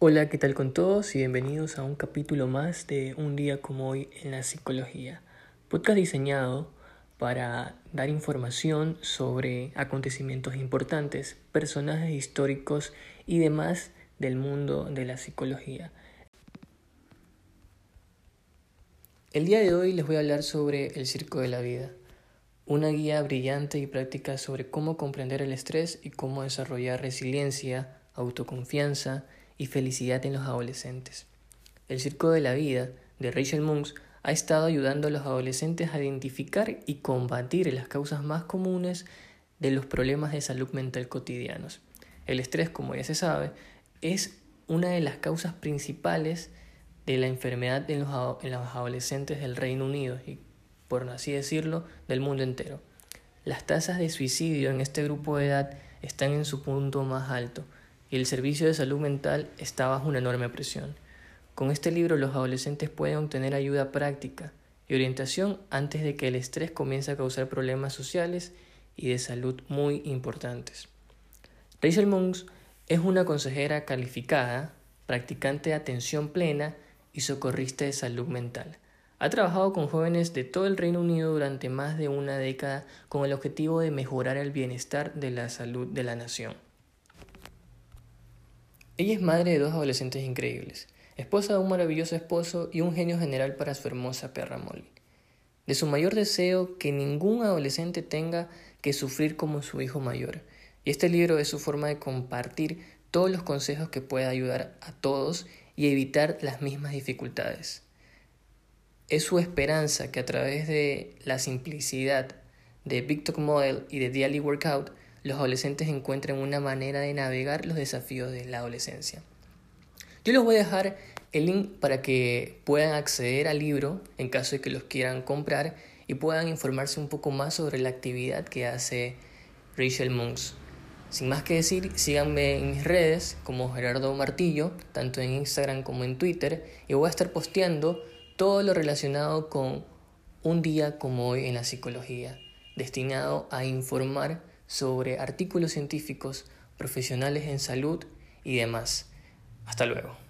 Hola, ¿qué tal con todos? Y bienvenidos a un capítulo más de Un día como hoy en la psicología. Podcast diseñado para dar información sobre acontecimientos importantes, personajes históricos y demás del mundo de la psicología. El día de hoy les voy a hablar sobre el circo de la vida, una guía brillante y práctica sobre cómo comprender el estrés y cómo desarrollar resiliencia, autoconfianza y felicidad en los adolescentes. El Circo de la Vida de Rachel Monks ha estado ayudando a los adolescentes a identificar y combatir las causas más comunes de los problemas de salud mental cotidianos. El estrés, como ya se sabe, es una de las causas principales de la enfermedad en los, en los adolescentes del Reino Unido y, por así decirlo, del mundo entero. Las tasas de suicidio en este grupo de edad están en su punto más alto y el servicio de salud mental está bajo una enorme presión. Con este libro los adolescentes pueden obtener ayuda práctica y orientación antes de que el estrés comience a causar problemas sociales y de salud muy importantes. Rachel Monks es una consejera calificada, practicante de atención plena y socorrista de salud mental. Ha trabajado con jóvenes de todo el Reino Unido durante más de una década con el objetivo de mejorar el bienestar de la salud de la nación. Ella es madre de dos adolescentes increíbles, esposa de un maravilloso esposo y un genio general para su hermosa perra Molly. De su mayor deseo que ningún adolescente tenga que sufrir como su hijo mayor. Y este libro es su forma de compartir todos los consejos que pueda ayudar a todos y evitar las mismas dificultades. Es su esperanza que a través de la simplicidad de Big Talk Model y de Daily Workout los adolescentes encuentren una manera de navegar los desafíos de la adolescencia. Yo les voy a dejar el link para que puedan acceder al libro en caso de que los quieran comprar y puedan informarse un poco más sobre la actividad que hace Rachel Monks. Sin más que decir, síganme en mis redes como Gerardo Martillo, tanto en Instagram como en Twitter, y voy a estar posteando todo lo relacionado con un día como hoy en la psicología, destinado a informar sobre artículos científicos, profesionales en salud y demás. Hasta luego.